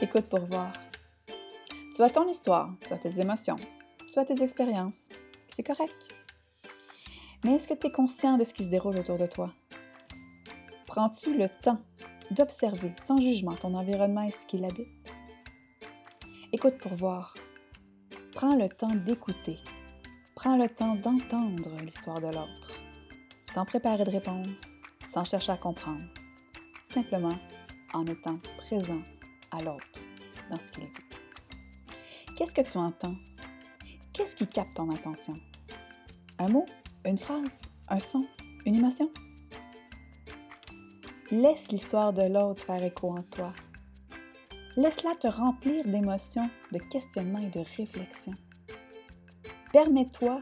Écoute pour voir. Tu as ton histoire, tu as tes émotions, tu as tes expériences. C'est correct. Mais est-ce que tu es conscient de ce qui se déroule autour de toi? Prends-tu le temps d'observer sans jugement ton environnement et ce qui l'habite? Écoute pour voir. Prends le temps d'écouter. Prends le temps d'entendre l'histoire de l'autre, sans préparer de réponse, sans chercher à comprendre, simplement en étant présent à l'autre dans ce qu'il. Qu'est-ce que tu entends? Qu'est-ce qui capte ton attention? Un mot, une phrase, un son, une émotion? Laisse l'histoire de l'autre faire écho en toi. Laisse-la te remplir d'émotions, de questionnements et de réflexions. Permets-toi,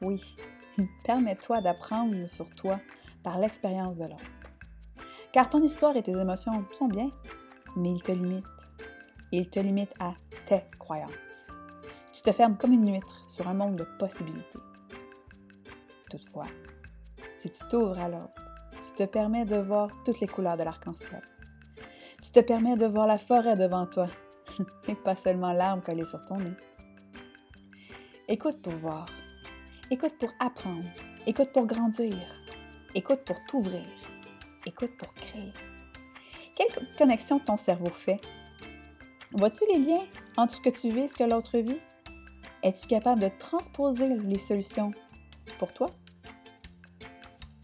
oui, permets-toi d'apprendre sur toi par l'expérience de l'autre. Car ton histoire et tes émotions sont bien, mais ils te limitent. Ils te limitent à tes croyances. Tu te fermes comme une huître sur un monde de possibilités. Toutefois, si tu t'ouvres à l'autre, tu te permets de voir toutes les couleurs de l'arc-en-ciel. Tu te permets de voir la forêt devant toi et pas seulement l'arbre collé sur ton nez. Écoute pour voir. Écoute pour apprendre. Écoute pour grandir. Écoute pour t'ouvrir. Écoute pour créer. Quelle connexion ton cerveau fait? Vois-tu les liens entre ce que tu vis et ce que l'autre vit? Es-tu capable de transposer les solutions pour toi?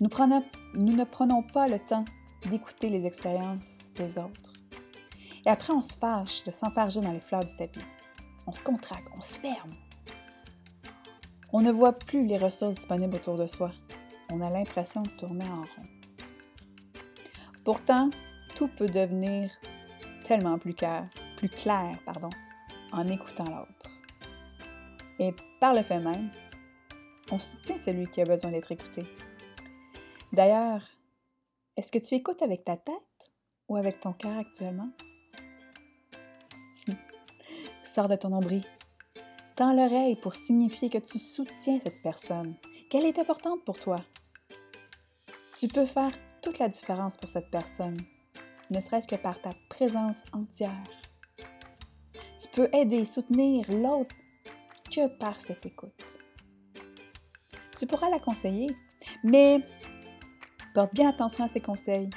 Nous, ne prenons pas le temps d'écouter les expériences des autres. Et après, on se fâche de s'enfarger dans les fleurs du tapis. On se contracte, on se ferme. On ne voit plus les ressources disponibles autour de soi. On a l'impression de tourner en rond. Pourtant, tout peut devenir tellement plus clair, plus clair pardon, en écoutant l'autre. Et par le fait même, on soutient celui qui a besoin d'être écouté. D'ailleurs, est-ce que tu écoutes avec ta tête ou avec ton cœur actuellement? Sors de ton nombril. Tends l'oreille pour signifier que tu soutiens cette personne, qu'elle est importante pour toi. Tu peux faire toute la différence pour cette personne, ne serait-ce que par ta présence entière. Tu peux aider et soutenir l'autre que par cette écoute. Tu pourras la conseiller, mais porte bien attention à ses conseils,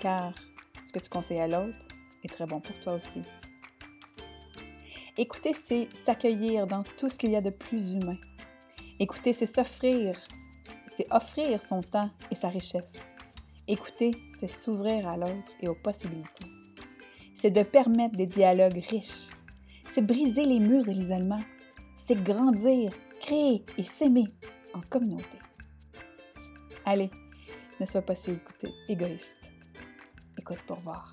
car ce que tu conseilles à l'autre est très bon pour toi aussi. Écouter, c'est s'accueillir dans tout ce qu'il y a de plus humain. Écouter, c'est s'offrir, c'est offrir son temps et sa richesse. Écouter, c'est s'ouvrir à l'autre et aux possibilités. C'est de permettre des dialogues riches. C'est briser les murs de l'isolement. C'est grandir, créer et s'aimer en communauté. Allez, ne sois pas si égoïste. Écoute pour voir.